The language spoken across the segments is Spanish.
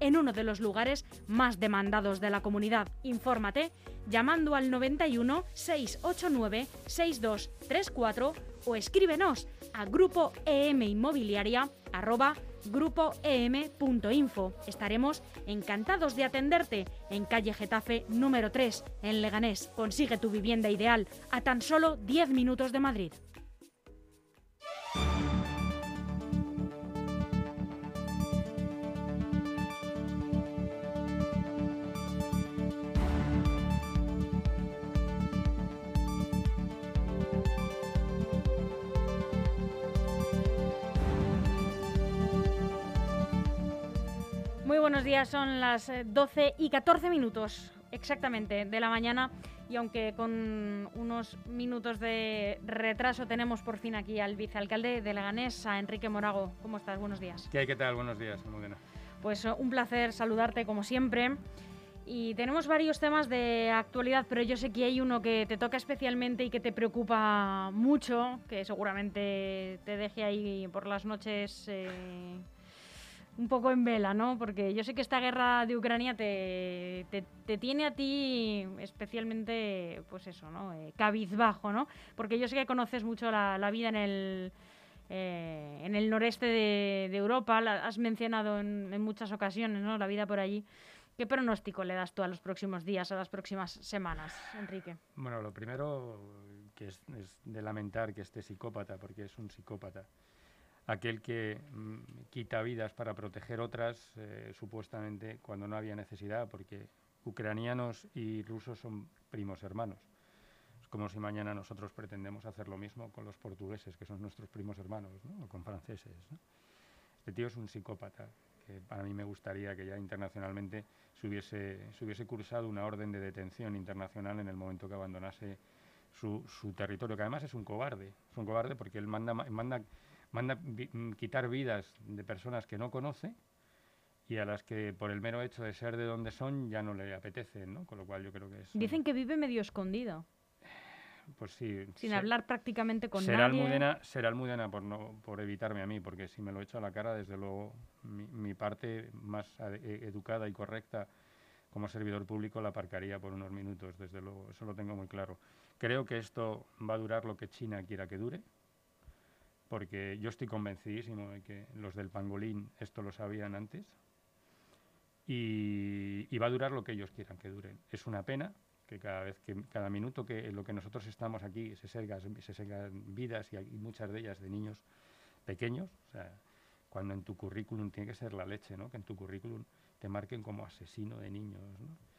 en uno de los lugares más demandados de la comunidad. Infórmate llamando al 91 689 6234 o escríbenos a grupo em inmobiliaria grupoem.info. Estaremos encantados de atenderte en calle Getafe número 3 en Leganés. Consigue tu vivienda ideal a tan solo 10 minutos de Madrid. Buenos días, son las 12 eh, y 14 minutos exactamente de la mañana y aunque con unos minutos de retraso tenemos por fin aquí al vicealcalde de Leganés, a Enrique Morago. ¿Cómo estás? Buenos días. ¿Qué hay? ¿Qué tal? Buenos días, Almudena. Pues eh, un placer saludarte como siempre. Y tenemos varios temas de actualidad, pero yo sé que hay uno que te toca especialmente y que te preocupa mucho, que seguramente te deje ahí por las noches eh, un poco en vela, ¿no? Porque yo sé que esta guerra de Ucrania te, te, tiene a ti especialmente, pues eso, ¿no? Eh, cabizbajo, ¿no? Porque yo sé que conoces mucho la, la vida en el, eh, en el noreste de, de Europa, la has mencionado en, en, muchas ocasiones, ¿no? La vida por allí. ¿Qué pronóstico le das tú a los próximos días, a las próximas semanas, Enrique? Bueno, lo primero que es, es de lamentar que este psicópata, porque es un psicópata, aquel que mm, quita vidas para proteger otras, eh, supuestamente cuando no había necesidad, porque ucranianos y rusos son primos hermanos. Es como si mañana nosotros pretendemos hacer lo mismo con los portugueses, que son nuestros primos hermanos, ¿no? o con franceses. ¿no? Este tío es un psicópata, que para mí me gustaría que ya internacionalmente se hubiese, se hubiese cursado una orden de detención internacional en el momento que abandonase su, su territorio, que además es un cobarde. Es un cobarde porque él manda, manda manda vi mm, quitar vidas de personas que no conoce y a las que por el mero hecho de ser de donde son ya no le apetece, ¿no? Con lo cual yo creo que es... Dicen que vive medio escondido. Pues sí. Sin hablar prácticamente con será nadie. Almudena, será Almudena por, no, por evitarme a mí, porque si me lo echo a la cara, desde luego mi, mi parte más e educada y correcta como servidor público la aparcaría por unos minutos, desde luego, eso lo tengo muy claro. Creo que esto va a durar lo que China quiera que dure, porque yo estoy convencidísimo de que los del pangolín esto lo sabían antes y, va a durar lo que ellos quieran que dure. Es una pena que cada vez que cada minuto que lo que nosotros estamos aquí se segan, se segan vidas y, y, muchas de ellas de niños pequeños, o sea, cuando en tu currículum tiene que ser la leche, ¿no? Que en tu currículum te marquen como asesino de niños, ¿no?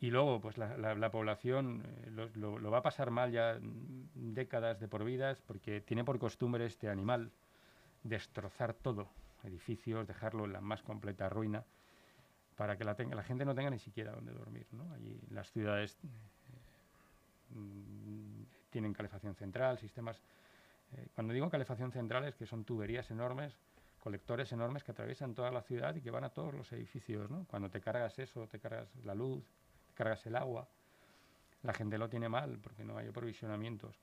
Y luego, pues la, la, la población eh, lo, va a pasar mal ya décadas de por vidas porque tiene por costumbre este animal destrozar todo, edificios, dejarlo en la más completa ruina, para que la, tenga, la gente no tenga ni siquiera donde dormir. ¿no? Las ciudades eh, tienen calefacción central, sistemas... Eh, cuando digo calefacción central es que son tuberías enormes, colectores enormes que atraviesan toda la ciudad y que van a todos los edificios. ¿no? Cuando te cargas eso, te cargas la luz, cargas el agua. La gente lo tiene mal porque no hay aprovisionamientos.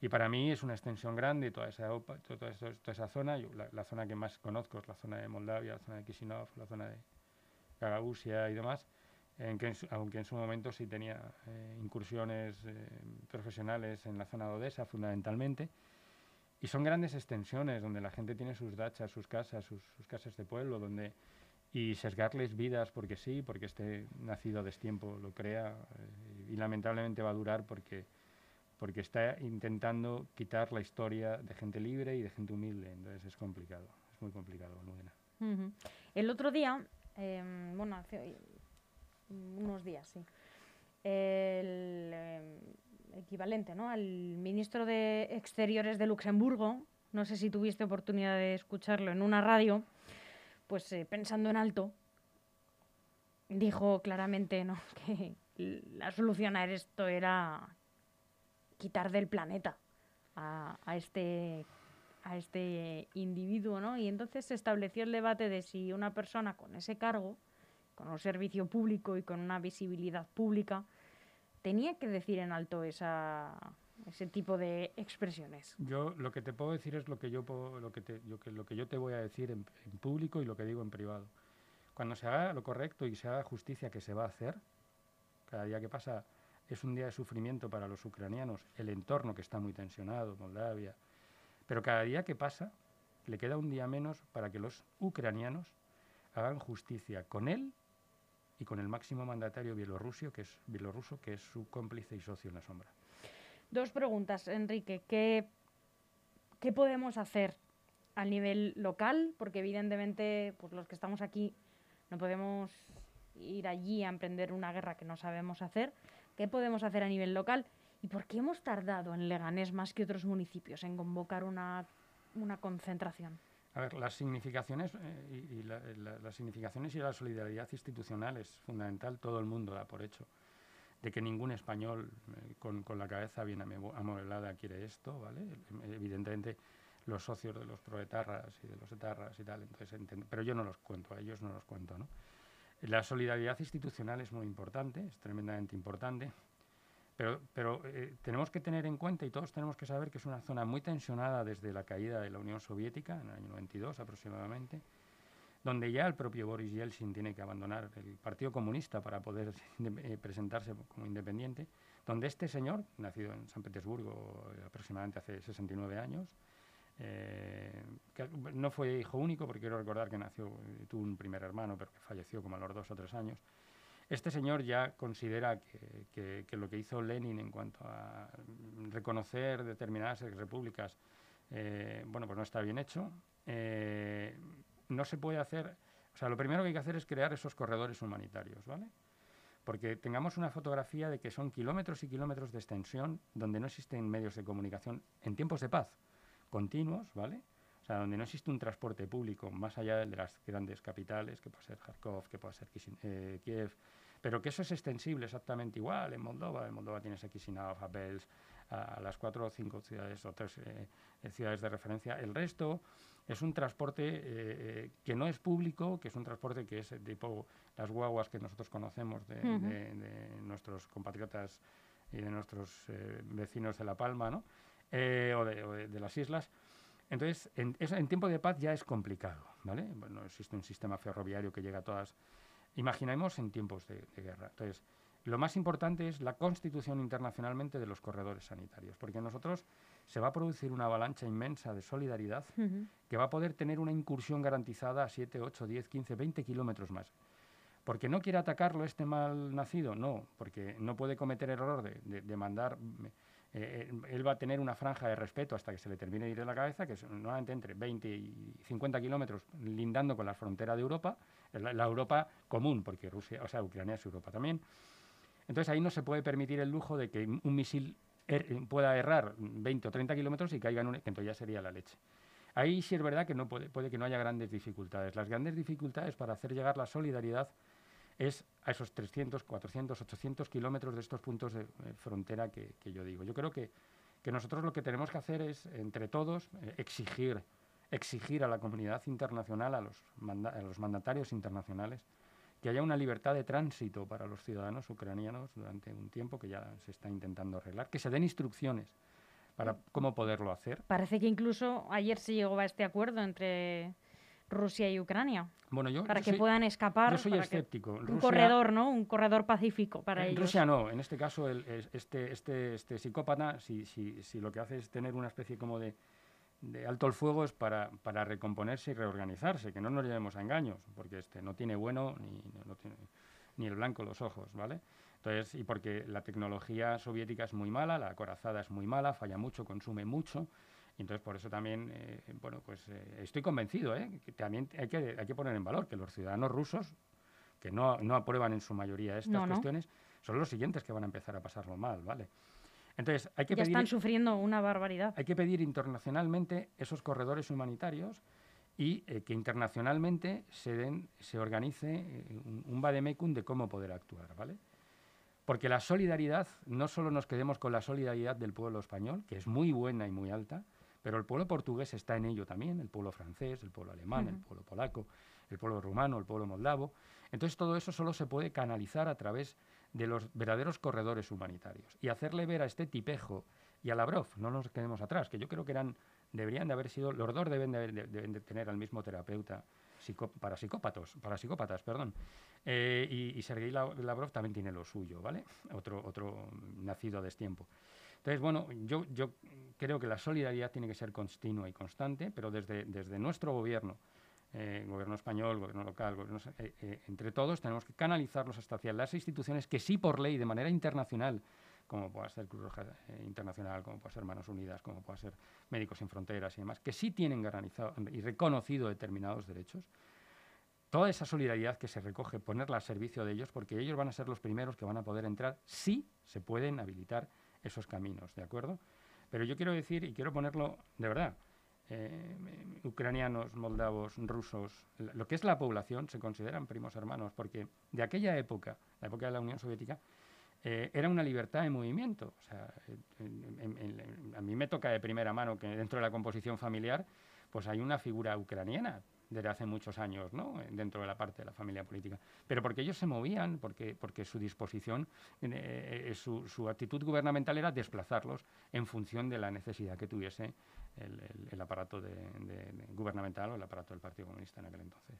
Y para mí es una extensión grande toda esa, toda esa, zona. La, zona que más conozco es la zona de Moldavia, la zona de Chisinau, la zona de Gagauzia y demás, aunque en su momento sí tenía eh, incursiones eh, profesionales en la zona de Odessa fundamentalmente. Y son grandes extensiones donde la gente tiene sus dachas, sus casas, sus, sus casas de pueblo, donde y sesgarles vidas porque sí, porque este nacido a destiempo lo crea eh, y lamentablemente va a durar porque, porque está intentando quitar la historia de gente libre y de gente humilde, entonces es complicado, es muy complicado. El otro día, eh, bueno, hace unos días, sí, el eh, equivalente ¿no? al ministro de Exteriores de Luxemburgo, no sé si tuviste oportunidad de escucharlo en una radio, pues eh, pensando en alto, dijo claramente ¿no? que la solución a esto era quitar del planeta a, a este a este individuo, ¿no? Y entonces se estableció el debate de si una persona con ese cargo, con un servicio público y con una visibilidad pública, tenía que decir en alto esa, ese tipo de expresiones. Yo lo que te puedo decir es lo que yo lo que te, yo, lo que yo te voy a decir en, en, público y lo que digo en privado. Cuando se haga lo correcto y se haga justicia que se va a hacer, cada día que pasa es un día de sufrimiento para los ucranianos, el entorno que está muy tensionado, Moldavia, pero cada día que pasa, le queda un día menos para que los ucranianos hagan justicia con él y con el máximo mandatario bielorruso, que es, bielorruso, que es su cómplice y socio en la sombra. Dos preguntas, Enrique. ¿Qué, qué podemos hacer a nivel local? Porque evidentemente pues los que estamos aquí no podemos ir allí a emprender una guerra que no sabemos hacer. ¿Qué podemos hacer a nivel local? ¿Y por qué hemos tardado en Leganés más que otros municipios en convocar una, una concentración? A ver, las significaciones, eh, y, y la, la, las significaciones y la solidaridad institucional es fundamental, todo el mundo da por hecho, de que ningún español eh, con, con, la cabeza bien amueblada quiere esto, ¿vale? Evidentemente los socios de los proetarras y de los etarras y tal, entonces pero yo no los cuento, a ellos no los cuento, ¿no? La solidaridad institucional es muy importante, es tremendamente importante, pero, pero eh, tenemos que tener en cuenta y todos tenemos que saber que es una zona muy tensionada desde la caída de la Unión Soviética, en el año 92 aproximadamente, donde ya el propio Boris Yeltsin tiene que abandonar el Partido Comunista para poder eh, presentarse como independiente, donde este señor, nacido en San Petersburgo eh, aproximadamente hace 69 años, eh, que no fue hijo único, porque quiero recordar que nació, tuvo un primer hermano, pero que falleció como a los dos o tres años, este señor ya considera que, lo que hizo Lenin en cuanto a reconocer determinadas repúblicas, bueno, pues no está bien hecho. No se puede hacer, o sea, lo primero que hay que hacer es crear esos corredores humanitarios, ¿vale? Porque tengamos una fotografía de que son kilómetros y kilómetros de extensión donde no existen medios de comunicación en tiempos de paz continuos, ¿vale? O sea, donde no existe un transporte público más allá de las grandes capitales, que puede ser Kharkov, que puede ser eh, Kiev, pero que eso es extensible exactamente igual en Moldova. En Moldova tienes a Chisinau, a Belz, a, las cuatro o cinco ciudades o tres eh, ciudades de referencia. El resto es un transporte eh, que no es público, que es un transporte que es tipo las guaguas que nosotros conocemos de, uh -huh. de, de nuestros compatriotas y de nuestros eh, vecinos de La Palma, ¿no? Eh, o, de, o de, las islas. Entonces, en, eso, en tiempo de paz ya es complicado, ¿vale? Bueno, existe un sistema ferroviario que llega a todas Imaginemos en tiempos de, guerra. Entonces, lo más importante es la constitución internacionalmente de los corredores sanitarios, porque nosotros se va a producir una avalancha inmensa de solidaridad uh -huh. que va a poder tener una incursión garantizada a 7, 8, 10, 15, 20 kilómetros más. ¿Porque no quiere atacarlo este mal nacido? No, porque no puede cometer el error de, de, de mandar... Eh, él va a tener una franja de respeto hasta que se le termine de ir de la cabeza, que es normalmente entre 20 y 50 kilómetros lindando con la frontera de Europa, la, la, Europa común, porque Rusia, o sea, Ucrania es Europa también. Entonces ahí no se puede permitir el lujo de que un misil er, pueda errar 20 o 30 kilómetros y caiga en un... que entonces ya sería la leche. Ahí sí es verdad que no puede, que no haya grandes dificultades. Las grandes dificultades para hacer llegar la solidaridad es a esos 300, 400, 800 kilómetros de estos puntos de eh, frontera que, que, yo digo. Yo creo que, que, nosotros lo que tenemos que hacer es, entre todos, eh, exigir, exigir a la comunidad internacional, a los, a los mandatarios internacionales, que haya una libertad de tránsito para los ciudadanos ucranianos durante un tiempo que ya se está intentando arreglar, que se den instrucciones para cómo poderlo hacer. Parece que incluso ayer se llegó a este acuerdo entre Rusia y Ucrania. Bueno, yo, para yo que soy, puedan escapar. Yo soy escéptico. Un Rusia, corredor, ¿no? Un corredor pacífico para ellos. Rusia no. En este caso, el, este, este, este psicópata, si, si, si lo que hace es tener una especie como de, de alto el fuego, es para, para recomponerse y reorganizarse, que no nos llevemos a engaños, porque este no tiene bueno ni, no tiene, ni el blanco los ojos, ¿vale? Entonces, y porque la tecnología soviética es muy mala, la corazada es muy mala, falla mucho, consume mucho, y entonces por eso también, eh, bueno, pues eh, estoy convencido, ¿eh? que también hay que, hay que poner en valor que los ciudadanos rusos, que no, no aprueban en su mayoría estas no, no. cuestiones, son los siguientes que van a empezar a pasarlo mal, ¿vale? Entonces, hay que ya pedir, están sufriendo una barbaridad. Hay que pedir internacionalmente esos corredores humanitarios y eh, que internacionalmente se, den, se organice eh, un, un vademecum de cómo poder actuar, ¿vale? Porque la solidaridad, no solo nos quedemos con la solidaridad del pueblo español, que es muy buena y muy alta, pero el pueblo portugués está en ello también, el pueblo francés, el pueblo alemán, el pueblo polaco, el pueblo rumano, el pueblo moldavo. Entonces todo eso solo se puede canalizar a través de los verdaderos corredores humanitarios y hacerle ver a este tipejo y a Lavrov, no nos quedemos atrás, que yo creo que eran, deberían de haber sido, los dos deben de, tener al mismo terapeuta para psicópatos, para psicópatas, perdón. Eh, y, y, Sergei Lavrov también tiene lo suyo, ¿vale? Otro, otro nacido a destiempo. Entonces, bueno, yo, yo creo que la solidaridad tiene que ser continua y constante, pero desde, desde nuestro gobierno, eh, gobierno español, gobierno local, eh, eh, entre todos tenemos que canalizarlos hasta hacia las instituciones que sí por ley, de manera internacional, como pueda ser Cruz Roja Internacional, como pueda ser Manos Unidas, como pueda ser Médicos Sin Fronteras y demás, que sí tienen garantizado y reconocido determinados derechos, toda esa solidaridad que se recoge, ponerla al servicio de ellos, porque ellos van a ser los primeros que van a poder entrar si se pueden habilitar esos caminos, ¿de acuerdo? Pero yo quiero decir, y quiero ponerlo de verdad, eh, ucranianos, moldavos, rusos, lo que es la población se consideran primos hermanos, porque de aquella época, la época de la Unión Soviética, eh, era una libertad de movimiento. A mí me toca de primera mano que dentro de la composición familiar, pues hay una figura ucraniana, desde hace muchos años, ¿no? dentro de la parte de la familia política. Pero porque ellos se movían, porque, porque su disposición, eh, su, su, actitud gubernamental era desplazarlos en función de la necesidad que tuviese el, el, aparato de, gubernamental o el aparato del Partido Comunista en aquel entonces.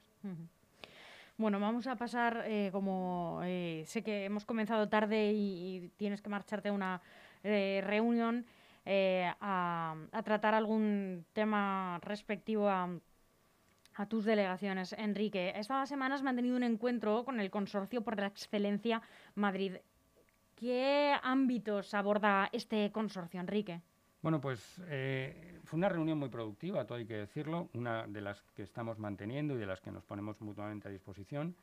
Bueno, vamos a pasar, eh, como sé que hemos comenzado tarde y, tienes que marcharte a una reunión, a, tratar algún tema respectivo a a tus delegaciones, Enrique. Esta semana has mantenido un encuentro con el Consorcio por la Excelencia Madrid. ¿Qué ámbitos aborda este consorcio, Enrique? Bueno, pues eh, fue una reunión muy productiva, todo hay que decirlo, una de las que estamos manteniendo y de las que nos ponemos mutuamente a disposición.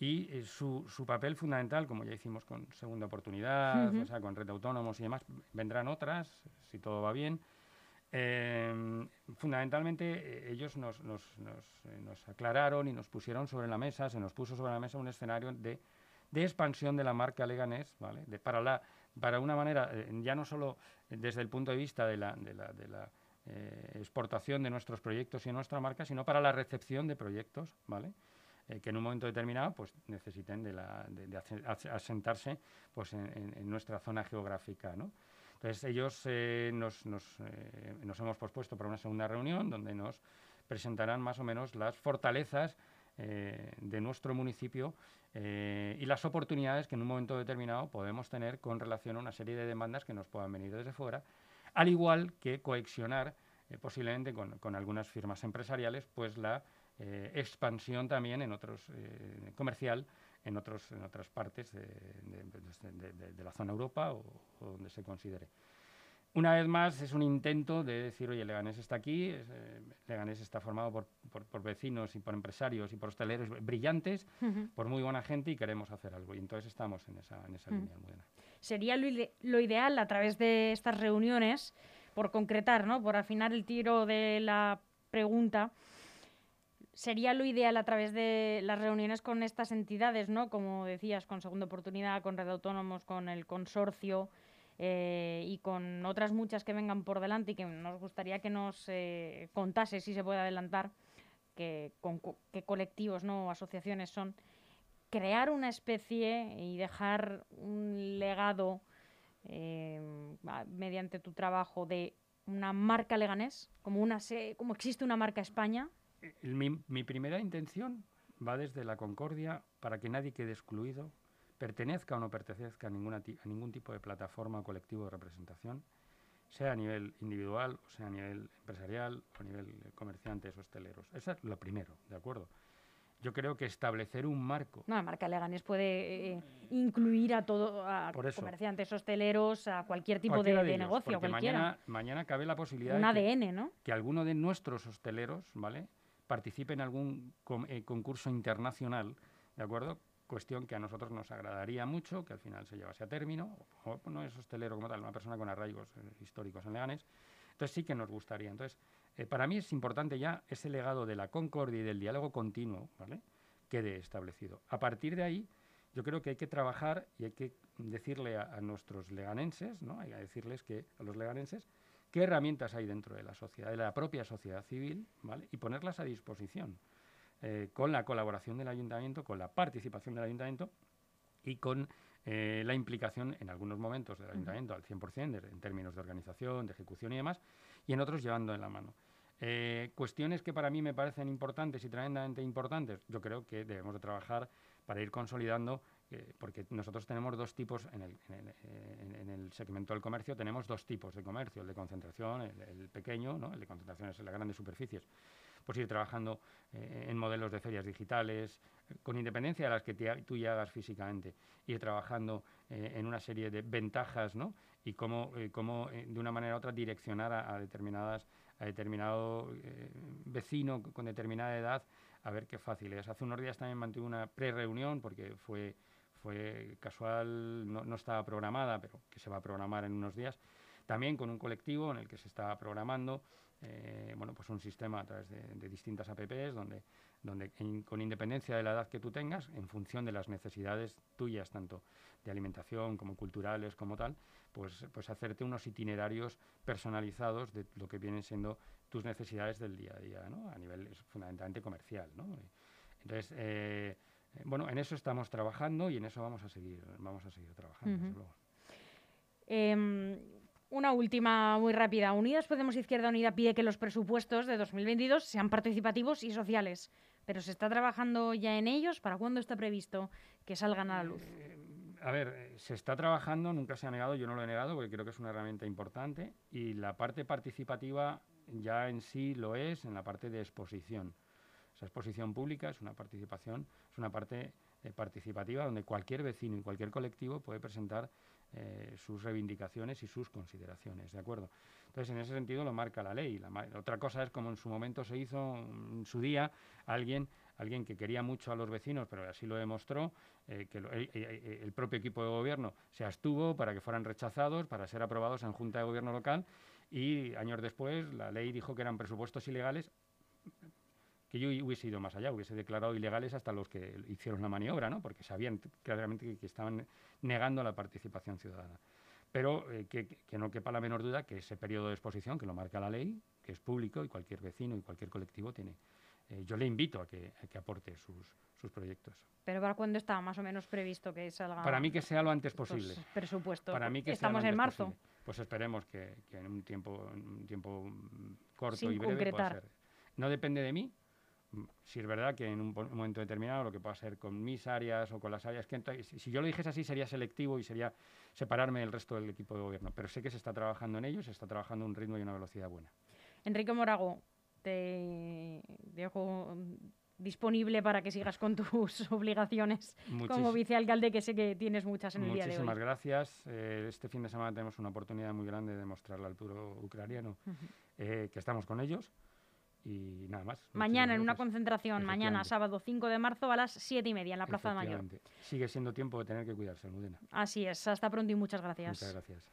Y eh, su, su, papel fundamental, como ya hicimos con Segunda Oportunidad, o sea, con Red Autónomos y demás, vendrán otras, si todo va bien. Em, fundamentalmente eh, ellos nos, nos, eh, nos, aclararon y nos pusieron sobre la mesa, se nos puso sobre la mesa un escenario de, de expansión de la marca Leganés, ¿vale? De, para, la, para una manera, ya no solo desde el punto de vista de la, de la, la exportación de nuestros proyectos y nuestra marca, sino para la recepción de proyectos, ¿vale? que en un momento determinado pues necesiten de, asentarse pues en, nuestra zona geográfica, ¿no? Entonces ellos eh, nos, eh, nos, hemos pospuesto para una segunda reunión donde nos presentarán más o menos las fortalezas eh, de nuestro municipio y las oportunidades que en un momento determinado podemos tener con relación a una serie de demandas que nos puedan venir desde fuera, al igual que coexionar posiblemente con, con, algunas firmas empresariales, pues la expansión también en otros comercial en, otros, en otras partes de, la zona Europa o, donde se considere. Una vez más, es un intento de decir, oye, Leganés está aquí, eh, Leganés está formado por, por, vecinos y por empresarios y por hosteleros brillantes, por muy buena gente y queremos hacer algo. Y entonces estamos en esa, en esa línea buena. Sería lo, lo, ideal a través de estas reuniones, por concretar, ¿no? por afinar el tiro de la pregunta, sería lo ideal a través de las reuniones con estas entidades, ¿no? Como decías, con Segunda Oportunidad, con Red Autónomos, con el consorcio eh, y con otras muchas que vengan por delante y que nos gustaría que nos eh, contase, si se puede adelantar, que, con, qué colectivos ¿no? o asociaciones son, crear una especie y dejar un legado eh, mediante tu trabajo de una marca leganés, como, una, como existe una marca España, mi, primera intención va desde la concordia para que nadie quede excluido, pertenezca o no pertenezca a, ninguna, a ningún tipo de plataforma o colectivo de representación, sea a nivel individual, o sea a nivel empresarial, o a nivel comerciantes o hosteleros. Eso es lo primero, ¿de acuerdo? Yo creo que establecer un marco. No, la marca Leganés puede eh, incluir a todo, a comerciantes, hosteleros, a cualquier tipo de, de, negocio, cualquiera. Mañana, mañana cabe la posibilidad un de ADN, ¿no? que alguno de nuestros hosteleros, ¿vale? participe en algún eh, concurso internacional, ¿de acuerdo? Cuestión que a nosotros nos agradaría mucho, que al final se llevase a término, o, no es hostelero como tal, una persona con arraigos eh, históricos en Leganes, entonces sí que nos gustaría. Entonces, eh, para mí es importante ya ese legado de la concordia y del diálogo continuo, ¿vale? Quede establecido. A partir de ahí, yo creo que hay que trabajar y hay que decirle a, nuestros leganenses, ¿no? hay que decirles que a los leganenses qué herramientas hay dentro de la sociedad, de la propia sociedad civil, ¿vale? y ponerlas a disposición, eh, con la colaboración del ayuntamiento, con la participación del ayuntamiento y con eh, la implicación en algunos momentos del ayuntamiento al 100%, en términos de organización, de ejecución y demás, y en otros llevando en la mano. Eh, cuestiones que para mí me parecen importantes y tremendamente importantes, yo creo que debemos de trabajar para ir consolidando, eh, porque nosotros tenemos dos tipos, en el, segmento del comercio tenemos dos tipos de comercio, el de concentración, el, pequeño, ¿no? el de concentración es las grandes superficies, pues ir trabajando eh, en modelos de ferias digitales, con independencia de las que tú ya hagas físicamente, ir trabajando en una serie de ventajas, ¿no? Y cómo, cómo de una manera u otra direccionar a determinadas a determinado eh, vecino con determinada edad a ver qué fácil es. Hace unos días también mantuve una pre-reunión porque fue, fue casual, no, no, estaba programada, pero que se va a programar en unos días, también con un colectivo en el que se está programando eh, bueno, pues un sistema a través de, distintas APPs donde, donde con independencia de la edad que tú tengas, en función de las necesidades tuyas, tanto de alimentación como culturales como tal, pues, pues hacerte unos itinerarios personalizados de lo que vienen siendo tus necesidades del día a día, ¿no? a nivel fundamentalmente comercial. ¿no? Entonces, eh, bueno, en eso estamos trabajando y en eso vamos a seguir, vamos a seguir trabajando. Em, una última muy rápida. Unidas Podemos Izquierda Unida pide que los presupuestos de 2022 sean participativos y sociales, pero ¿se está trabajando ya en ellos? ¿Para cuándo está previsto que salgan a la luz? Eh, a ver, eh, se está trabajando, nunca se ha negado, yo no lo he negado porque creo que es una herramienta importante y la parte participativa ya en sí lo es en la parte de exposición. Esa exposición pública es una participación, es una parte eh, participativa donde cualquier vecino y cualquier colectivo puede presentar eh, sus reivindicaciones y sus consideraciones, ¿de acuerdo? Entonces, en ese sentido lo marca la ley. Otra cosa es como en su momento se hizo, en su día, alguien alguien que quería mucho a los vecinos, pero así lo demostró, eh, que el propio equipo de gobierno se abstuvo para que fueran rechazados, para ser aprobados en Junta de Gobierno local, y años después la ley dijo que eran presupuestos ilegales, que yo hubiese ido más allá, hubiese declarado ilegales hasta los que hicieron la maniobra, ¿no? porque sabían claramente que, estaban negando la participación ciudadana. Pero que, que, no quepa la menor duda que ese periodo de exposición, que lo marca la ley, que es público y cualquier vecino y cualquier colectivo tiene, eh, yo le invito a que, aporte sus, proyectos. ¿Pero para cuándo está más o menos previsto que salga? Para mí que sea lo antes posible. Presupuesto. Para mí que Estamos en marzo. Pues esperemos que, en un tiempo, un tiempo corto y breve pueda ser. No depende de mí. Si es verdad que en un, momento determinado lo que pueda ser con mis áreas o con las áreas que si yo lo dijese así sería selectivo y sería separarme del resto del equipo de gobierno. Pero sé que se está trabajando en ello, se está trabajando a un ritmo y una velocidad buena. Enrique Morago, te dejo disponible para que sigas con tus obligaciones como vicealcalde, que sé que tienes muchas en el día de hoy. Muchísimas gracias. Eh, este fin de semana tenemos una oportunidad muy grande de mostrarle al puro ucraniano eh, que estamos con ellos. Y nada más. Mañana en una concentración, mañana sábado 5 de marzo a las 7 y media en la Plaza de Mayor. Sigue siendo tiempo de tener que cuidarse, Almudena. Así es. Hasta pronto y muchas gracias. Muchas gracias.